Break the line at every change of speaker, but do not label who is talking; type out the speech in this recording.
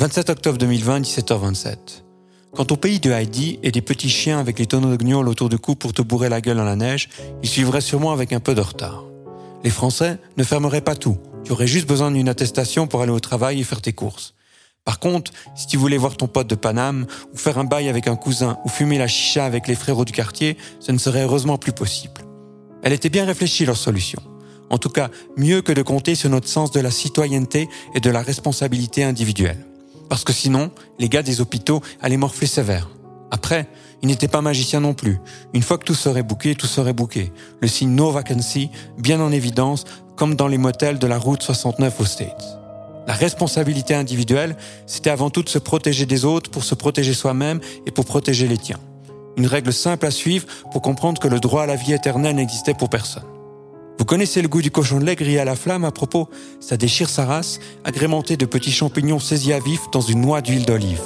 27 octobre 2020, 17h27. Quant au pays de Heidi et des petits chiens avec les tonneaux de gnôle autour du cou pour te bourrer la gueule dans la neige, ils suivraient sûrement avec un peu de retard. Les Français ne fermeraient pas tout. Tu aurais juste besoin d'une attestation pour aller au travail et faire tes courses. Par contre, si tu voulais voir ton pote de Paname, ou faire un bail avec un cousin, ou fumer la chicha avec les frérots du quartier, ce ne serait heureusement plus possible. Elle était bien réfléchie, leur solution. En tout cas, mieux que de compter sur notre sens de la citoyenneté et de la responsabilité individuelle. Parce que sinon, les gars des hôpitaux allaient morfler sévère. Après, ils n'étaient pas magiciens non plus. Une fois que tout serait bouqué, tout serait bouqué. Le signe no vacancy, bien en évidence, comme dans les motels de la route 69 aux States. La responsabilité individuelle, c'était avant tout de se protéger des autres pour se protéger soi-même et pour protéger les tiens. Une règle simple à suivre pour comprendre que le droit à la vie éternelle n'existait pour personne. Vous connaissez le goût du cochon de lait grillé à la flamme à propos? Ça déchire sa race, agrémenté de petits champignons saisis à vif dans une noix d'huile d'olive.